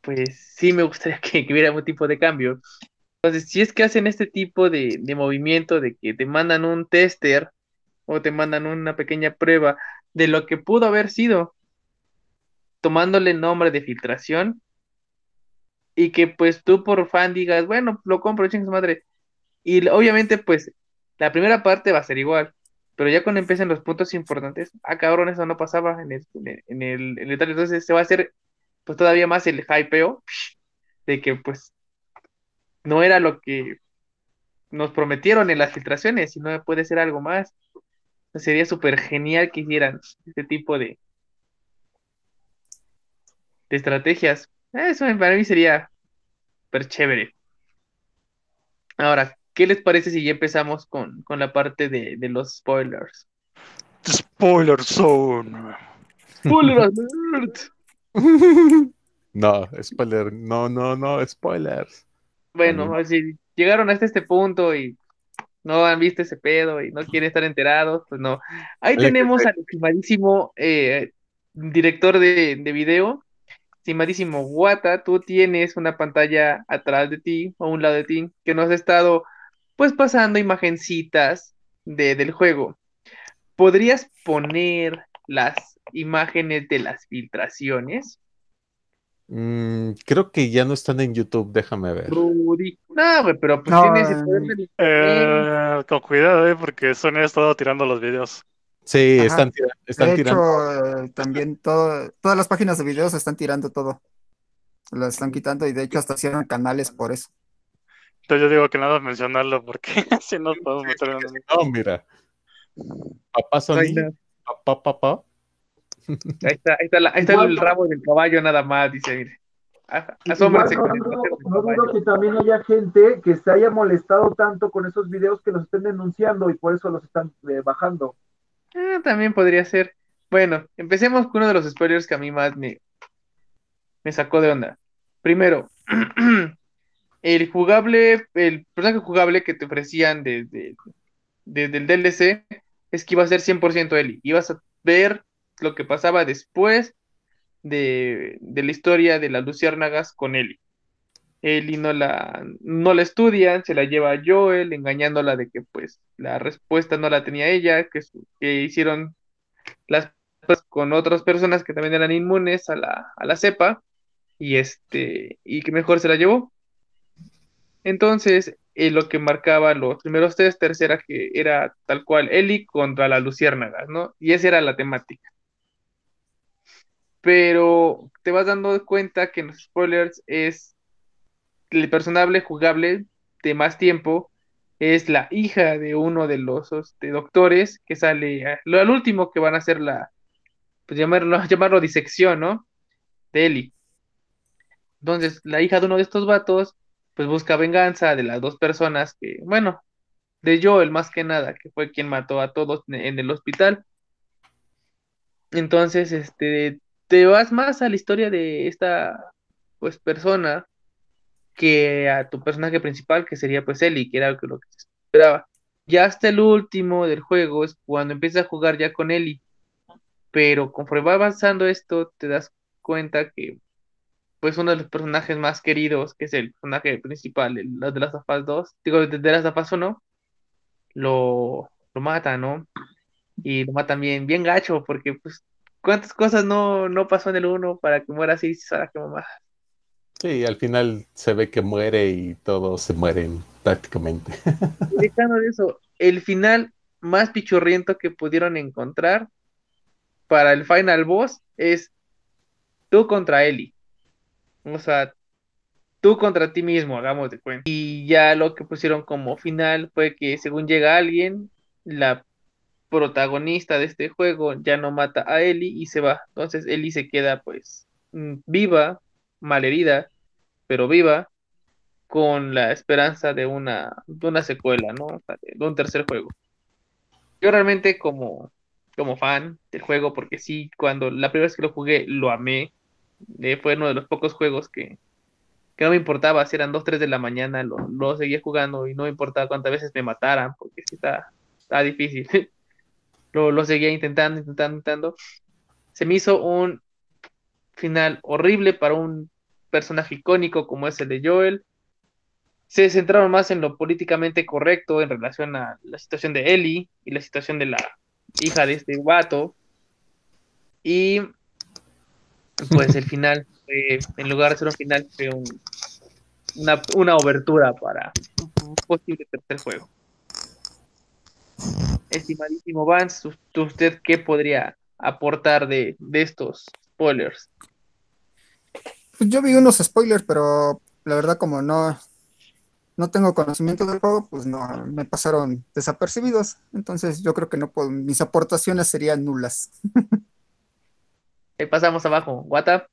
pues sí me gustaría que, que, hubiera un tipo de cambio. Entonces, si es que hacen este tipo de, movimiento de que te mandan un tester o te mandan una pequeña prueba de lo que pudo haber sido, tomándole nombre de filtración, y que pues tú por fan digas, bueno, lo compro, su madre. Y obviamente, pues, la primera parte va a ser igual, pero ya cuando empiecen los puntos importantes, ah, cabrón, eso no pasaba en el, en el, en el, entonces se va a hacer pues todavía más el hypeo de que pues no era lo que nos prometieron en las filtraciones, sino puede ser algo más. Sería súper genial que hicieran este tipo de, de estrategias. Eso para mí sería súper chévere. Ahora, ¿qué les parece si ya empezamos con, con la parte de, de los spoilers? Spoiler Zone. Spoiler <laughs> alert. No, spoiler, no, no, no, spoilers. Bueno, Ujú. si llegaron hasta este punto y no han visto ese pedo y no quieren estar enterados, pues no. Ahí tenemos al estimadísimo eh, director de, de video, estimadísimo Wata, tú tienes una pantalla atrás de ti, o a un lado de ti, que nos ha estado pues pasando imagencitas de, del juego. ¿Podrías poner las imágenes de las filtraciones? Mm, creo que ya no están en YouTube, déjame ver. Rudy. No, güey, pero pues No, tienes eh. Eh, con cuidado, eh, porque Sony ha estado tirando los videos. Sí, Ajá. están, tira- están De tirando. hecho, eh, también todo, todas las páginas de videos están tirando todo. Las están quitando y de hecho hasta cierran canales por eso. Entonces yo digo que nada mencionarlo porque <laughs> si nos podemos meter en un... No, mira. Papá no. papá, papá. Ahí está, ahí está, la- ahí está el no- rabo del caballo nada más, dice, mire. A- Igual Asómbrense no no dudo que también haya gente que se haya molestado tanto con esos videos que los estén denunciando y por eso los están eh, bajando. Ah, también podría ser. Bueno, empecemos con uno de los spoilers que a mí más me, me sacó de onda. Primero, <clears throat> el jugable, el personaje jugable que te ofrecían desde, el DLC es que iba a ser 100% Ellie. Ibas a ver lo que pasaba después de, de la historia de las luciérnagas con Ellie. Ellie no la, no la estudian, se la lleva a Joel, engañándola de que pues la respuesta no la tenía ella, que, que hicieron las con otras personas que también eran inmunes a la, a la cepa, y este, y que mejor se la llevó. Entonces, eh, lo que marcaba los primeros test era que era tal cual Ellie contra las luciérnagas, ¿no? Y esa era la temática. Pero te vas dando cuenta que en los spoilers es el personaje jugable de más tiempo es la hija de uno de los este, doctores que sale lo al último que van a hacer la pues llamarlo <laughs> llamarlo disección, ¿no? De Ellie. Entonces, la hija de uno de estos vatos pues busca venganza de las dos personas que, bueno, de Joel más que nada, que fue quien mató a todos en el hospital. Entonces, este, te vas más a la historia de esta, pues, persona que a tu personaje principal, que sería, pues, Ellie, que era lo que, lo que se esperaba. Ya hasta el último del juego es cuando empiezas a jugar ya con Ellie, pero conforme va avanzando esto, te das cuenta que, pues, uno de los personajes más queridos, que es el personaje principal, el, de las of Us 2, digo, de las of Us 1, lo, lo mata, ¿no? Y lo matan bien, bien gacho, porque pues cuántas cosas no, no pasó en el 1 para que muera así, Sara, que mamá. Sí, al final se ve que muere y todos se mueren prácticamente. <laughs> Dejando de eso, el final más pichurriento que pudieron encontrar para el final boss es tú contra Ellie. O sea, tú contra ti mismo, hagamos de cuenta. Y ya lo que pusieron como final fue que según llega alguien, la protagonista de este juego ya no mata a Ellie y se va. Entonces Ellie se queda pues mm, viva, malherida, pero viva, con la esperanza de una, de una secuela, ¿no? De un tercer juego. Yo realmente como, como fan del juego, porque sí, cuando la primera vez que lo jugué lo amé, eh, fue uno de los pocos juegos que, que no me importaba si eran 2, 3 de la mañana, lo, lo seguía jugando y no me importaba cuántas veces me mataran, porque sí está, está difícil. <laughs> lo, lo seguía intentando, intentando, intentando. Se me hizo un final horrible para un personaje icónico como es el de Joel. Se centraron más en lo políticamente correcto en relación a la situación de Ellie y la situación de la hija de este vato. Y pues el <laughs> final, fue, en lugar de ser un final, fue un, una, una obertura para un posible tercer juego. Estimadísimo Vance, ¿usted qué podría aportar de, de estos spoilers? Pues yo vi unos spoilers, pero la verdad como no, no tengo conocimiento del juego, pues no, me pasaron desapercibidos. Entonces yo creo que no puedo, mis aportaciones serían nulas. <laughs> Pasamos abajo. WhatsApp.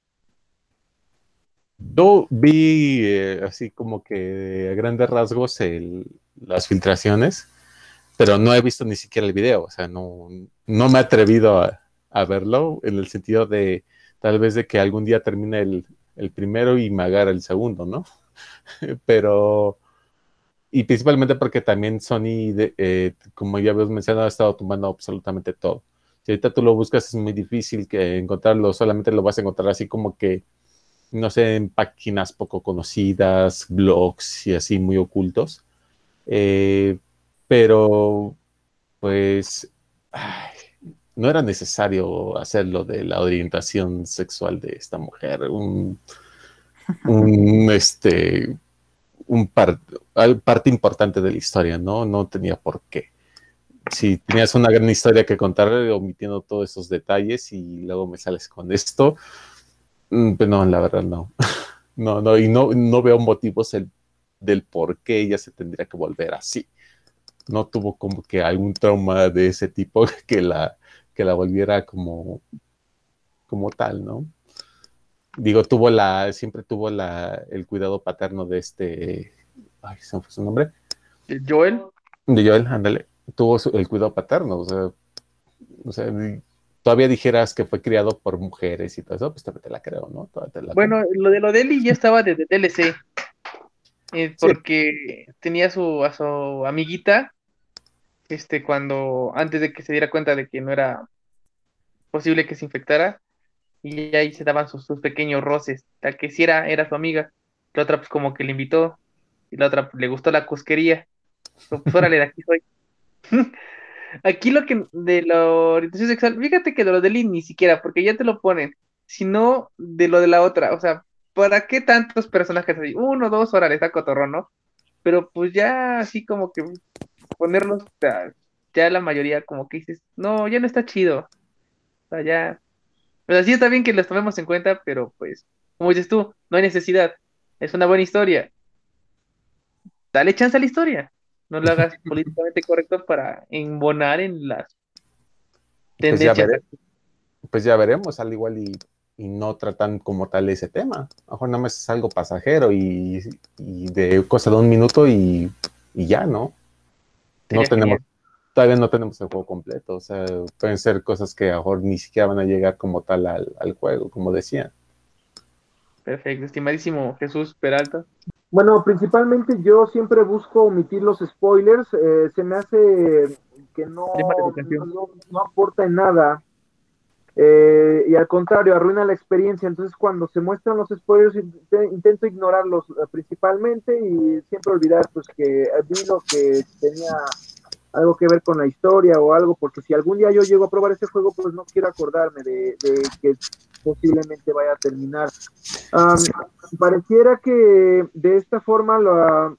Yo vi eh, así como que a grandes rasgos el, las filtraciones, pero no he visto ni siquiera el video, o sea, no, no me he atrevido a, verlo en el sentido de tal vez de que algún día termine el, primero y me agarre el segundo, ¿no? <laughs> pero, y principalmente porque también Sony, eh, como ya habíamos mencionado, ha estado tomando absolutamente todo. Si ahorita tú lo buscas es muy difícil encontrarlo, solamente lo vas a encontrar así como que no sé, en páginas poco conocidas, blogs y así muy ocultos. Eh, pero, pues, no era necesario hacerlo de la orientación sexual de esta mujer. Un, un este, un parte importante de la historia, ¿no? No tenía por qué. Si tenías una gran historia que contar, omitiendo todos esos detalles y luego me sales con esto, Mm, pues no, la verdad no. <laughs> No, no, y no, no veo motivos del por qué ella se tendría que volver así. No tuvo como que algún trauma de ese tipo <laughs> que la, que la volviera como, como tal, ¿no? Digo, tuvo la, siempre tuvo la, el cuidado paterno de este, ay, ¿se fue su nombre? Joel. De Joel, ándale. Tuvo el cuidado paterno, o sea, o sea, todavía dijeras que fue criado por mujeres y todo eso, pues también te la creo, ¿no? bueno, lo de lo de Eli ya estaba desde DLC, eh, porque tenía su, a su amiguita, este, cuando, antes de que se diera cuenta de que no era posible que se infectara, y ahí se daban sus, pequeños roces, la que sí era, era su amiga, la otra pues como que le invitó, y la otra pues, le gustó la cusquería, pues órale, de aquí soy. Aquí lo que de la orientación sexual, fíjate que de lo de Lynn ni siquiera, porque ya te lo ponen, sino de lo de la otra. O sea, ¿para qué tantos personajes así? Uno, dos, horas está cotorrón, ¿no? Pero pues ya así como que ponerlos, ya la mayoría como que dices, no, ya no está chido. O ya. Pues así está bien que los tomemos en cuenta, pero pues, como dices tú, no hay necesidad. Es una buena historia. Dale chance a la historia no lo hagas políticamente correcto para embonar en las pues tendencias. Pues ya, veremos, al igual y, no tratan como tal ese tema. A mejor nada más es algo pasajero y, de cosa de un minuto y, ya, ¿no? No tenemos, todavía no tenemos el juego completo. O sea, pueden ser cosas que a lo mejor ni siquiera van a llegar como tal al, al juego, como decía. Perfecto, estimadísimo Jesús Peralta. Bueno, principalmente yo siempre busco omitir los spoilers. Eh, se me hace que no, no, aporta en nada. Eh, y al contrario, arruina la experiencia. Entonces, cuando se muestran los spoilers, intento ignorarlos eh, principalmente y siempre olvidar pues que vi lo que tenía algo que ver con la historia o algo, porque si algún día yo llego a probar ese juego, pues no quiero acordarme de, que posiblemente vaya a terminar. pareciera que de esta forma la,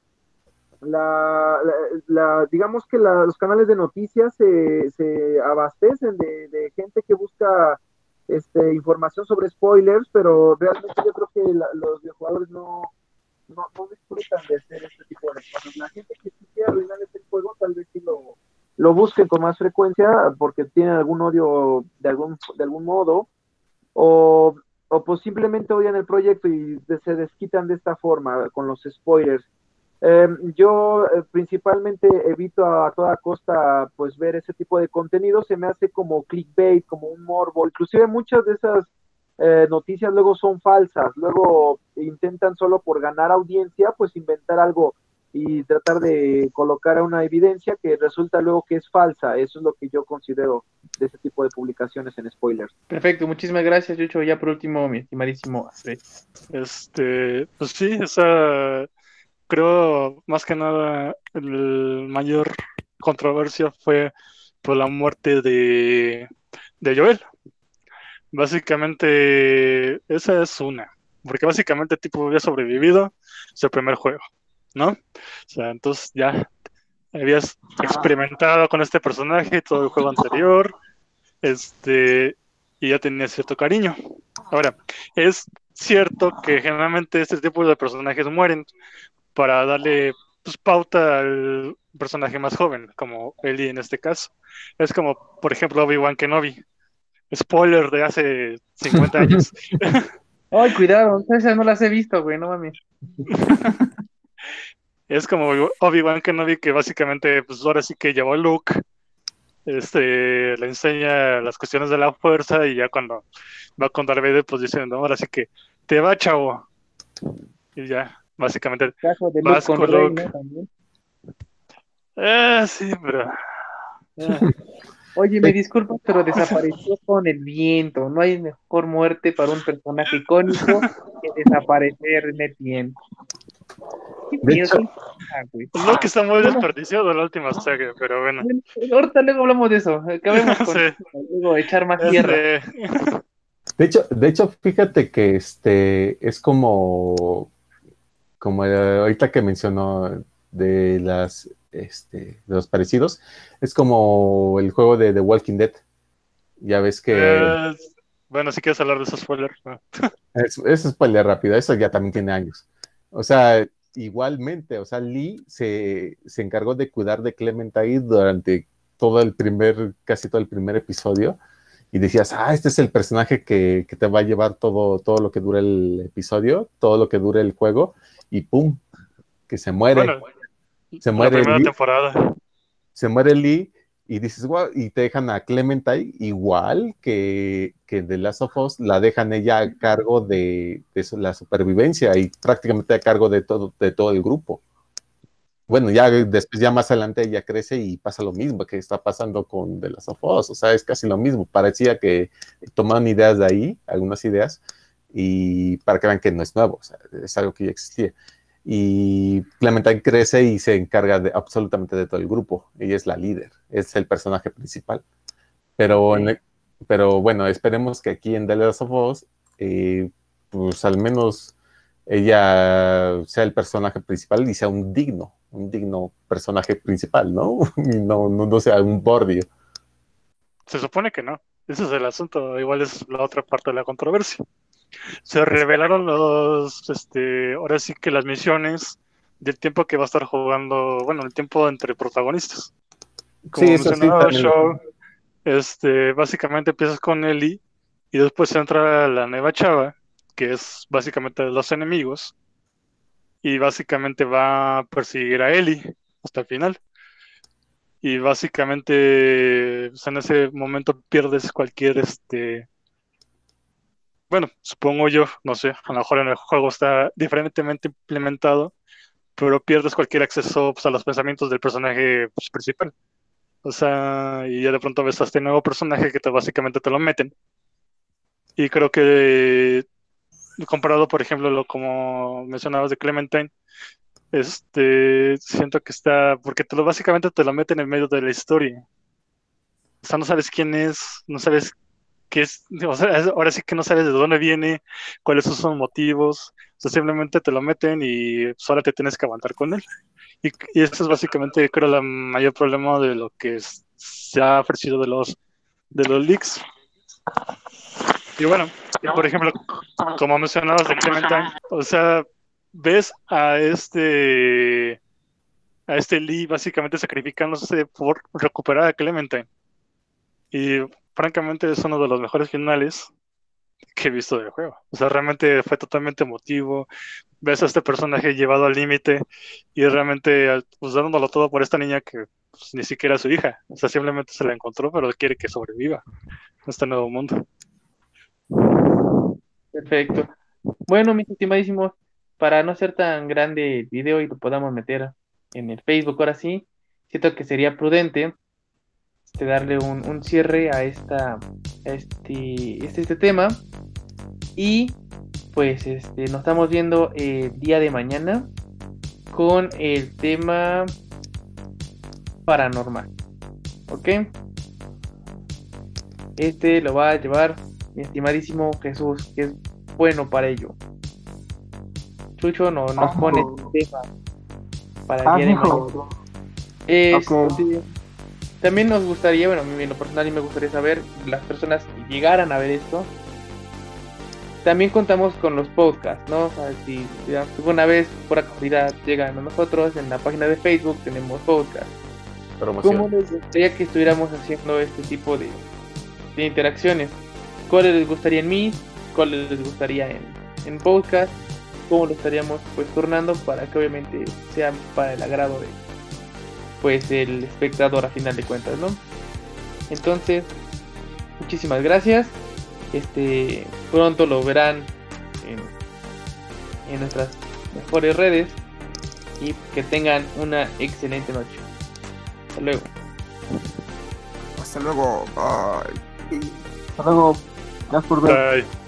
la, digamos que los canales de noticias se, se abastecen de, gente que busca este, información sobre spoilers, pero realmente yo creo que los jugadores no, no, disfrutan de hacer este tipo de cosas. La gente que quiere arruinar este juego tal vez sí lo, lo busquen con más frecuencia porque tienen algún odio de algún, de algún modo o, o pues simplemente odian el proyecto y se desquitan de esta forma con los spoilers. Em, yo eh, principalmente evito a, toda costa pues ver ese tipo de contenido, se me hace como clickbait, como un morbo, inclusive muchas de esas eh, noticias luego son falsas, luego intentan solo por ganar audiencia, pues inventar algo y tratar de colocar una evidencia que resulta luego que es falsa. Eso es lo que yo considero de ese tipo de publicaciones en spoilers. Perfecto, muchísimas gracias, Yucho. Ya por último, mi estimadísimo Este, pues sí, esa creo más que nada el mayor controversia fue por la muerte de, de Joel, Básicamente, esa es una. Porque básicamente el tipo había sobrevivido su primer juego, ¿no? O sea, entonces ya habías experimentado con este personaje todo el juego anterior, este, y ya tenía cierto cariño. Ahora, es cierto que generalmente este tipo de personajes mueren para darle pues, pauta al personaje más joven, como Ellie en este caso. Es como, por ejemplo, Obi-Wan Kenobi. Spoiler de hace 50 años. <laughs> Ay, cuidado, esas no las he visto, güey, no mames. <laughs> es como Obi-Wan Kenobi que básicamente, pues ahora sí que llevó a Luke, este, le enseña las cuestiones de la fuerza y ya cuando va con Darth Vader, pues dice, no, ahora sí que te va, chavo. Y ya, básicamente. Caso de Luke con Rey, ¿no? Eh, sí, pero... Ah. Oye, me disculpo, pero desapareció con el viento. No hay mejor muerte para un personaje icónico que desaparecer en el viento. De hecho, Ah, güey. Lo que está muy desperdiciado la última saga, pero bueno. Ahorita luego hablamos de eso. Acabemos <laughs> con Sí. luego echar más tierra. Este, De hecho, de hecho, fíjate que este es como, como eh, ahorita que mencionó de las este, de los parecidos, es como el juego de The Walking Dead. Ya ves que eh, bueno, si quieres hablar de esos spoilers. ¿no? es, es spoiler rápido, eso ya también tiene años. O sea, igualmente, o sea, Lee se, se encargó de cuidar de Clementine durante todo el primer, casi todo el primer episodio. Y decías, ah, este es el personaje que, que te va a llevar todo, todo lo que dura el episodio, todo lo que dure el juego, y pum, que se muere. Bueno, se la muere primera Lee, temporada. se muere Lee y dices, wow, y te dejan a Clementine igual que, que The Last of Us, la dejan ella a cargo de, de la supervivencia y prácticamente a cargo de todo, de todo el grupo. Bueno, ya después, ya más adelante ella crece y pasa lo mismo que está pasando con The Last of Us, o sea, es casi lo mismo. Parecía que tomaban ideas de ahí, algunas ideas, y para que vean que no es nuevo, o sea, es algo que ya existía. Y Clementine crece y se encarga de absolutamente de todo el grupo. Ella es la líder, es el personaje principal. Pero, en el- pero bueno, esperemos que aquí en The Last of Us, eh, pues al menos ella sea el personaje principal y sea un digno, un digno personaje principal, ¿no? <laughs> Y no, no, no sea un bordio. Se supone que no. Ese es el asunto. Igual es la otra parte de la controversia. Se revelaron los, este, ahora sí que las misiones del tiempo que va a estar jugando, bueno, el tiempo entre protagonistas. Como Sí, eso sí, Shaw, este, básicamente empiezas con Ellie y después entra la nueva chava, que es básicamente de los enemigos, y básicamente va a perseguir a Ellie hasta el final. Y básicamente pues, en ese momento pierdes cualquier este bueno, supongo yo, no sé, a lo mejor en el juego está diferentemente implementado, pero pierdes cualquier acceso pues, a los pensamientos del personaje pues, principal. O sea, y ya de pronto ves a este nuevo personaje que te básicamente te lo meten. Y creo que comparado, por ejemplo, lo como mencionabas de Clementine, este siento que está, porque te lo básicamente te lo meten en medio de la historia. O sea, no sabes quién es, no sabes qué es, ahora sí que no sabes de dónde viene, cuáles son sus motivos, simplemente te lo meten y solo te tienes que aguantar con él. Y, y eso es básicamente, creo, el mayor problema de lo que se ha ofrecido de los, de los leaks. Y bueno, por ejemplo, como mencionabas de Clementine, o sea, ves a este a este Lee básicamente sacrificándose por recuperar a Clementine. Y francamente es uno de los mejores finales que he visto del juego. O sea, realmente fue totalmente emotivo. Ves a este personaje llevado al límite y realmente pues dándolo todo por esta niña que pues, ni siquiera es su hija. O sea, simplemente se la encontró, pero quiere que sobreviva en este nuevo mundo. Perfecto. Bueno, mis estimadísimos, para no ser tan grande el video y lo podamos meter en el Facebook ahora sí, siento que sería prudente este, darle un, un cierre a esta este, este, este tema. Y pues este, nos estamos viendo el día de mañana con el tema paranormal. ¿Ok? Este lo va a llevar mi estimadísimo Jesús, que es bueno para ello. Chucho no, nos Ah, pone el tema para el Ah, día de mañana. hijo. Este, Ok. También nos gustaría, bueno, a mí en lo personal y me gustaría saber, las personas que llegaran a ver esto, también contamos con los podcasts, ¿no? O sea, si alguna vez por actualidad llegan a nosotros, en la página de Facebook tenemos podcast. ¿Cómo les gustaría que estuviéramos haciendo este tipo de, de interacciones? ¿Cuáles les gustaría en mí? ¿Cuáles les gustaría en, en podcast? ¿Cómo lo estaríamos pues turnando para que obviamente sea para el agrado de pues el espectador a final de cuentas, ¿no? Entonces, muchísimas gracias. Este pronto lo verán en, en nuestras mejores redes y que tengan una excelente noche. Hasta luego. Hasta luego. Bye. Hasta luego. Gracias por ver. Bye.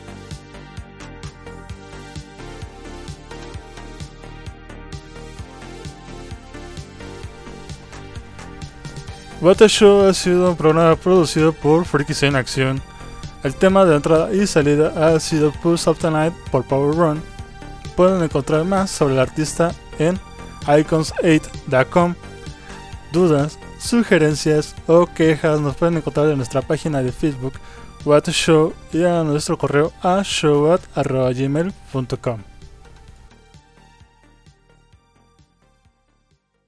Bata Show ha sido un programa producido por Freakies en Acción. El tema de entrada y salida ha sido Pulse of the Night por Power Run. Pueden encontrar más sobre el artista en icons8.com. Dudas, sugerencias o quejas nos pueden encontrar en nuestra página de Facebook What Show y a nuestro correo a show@gmail.com.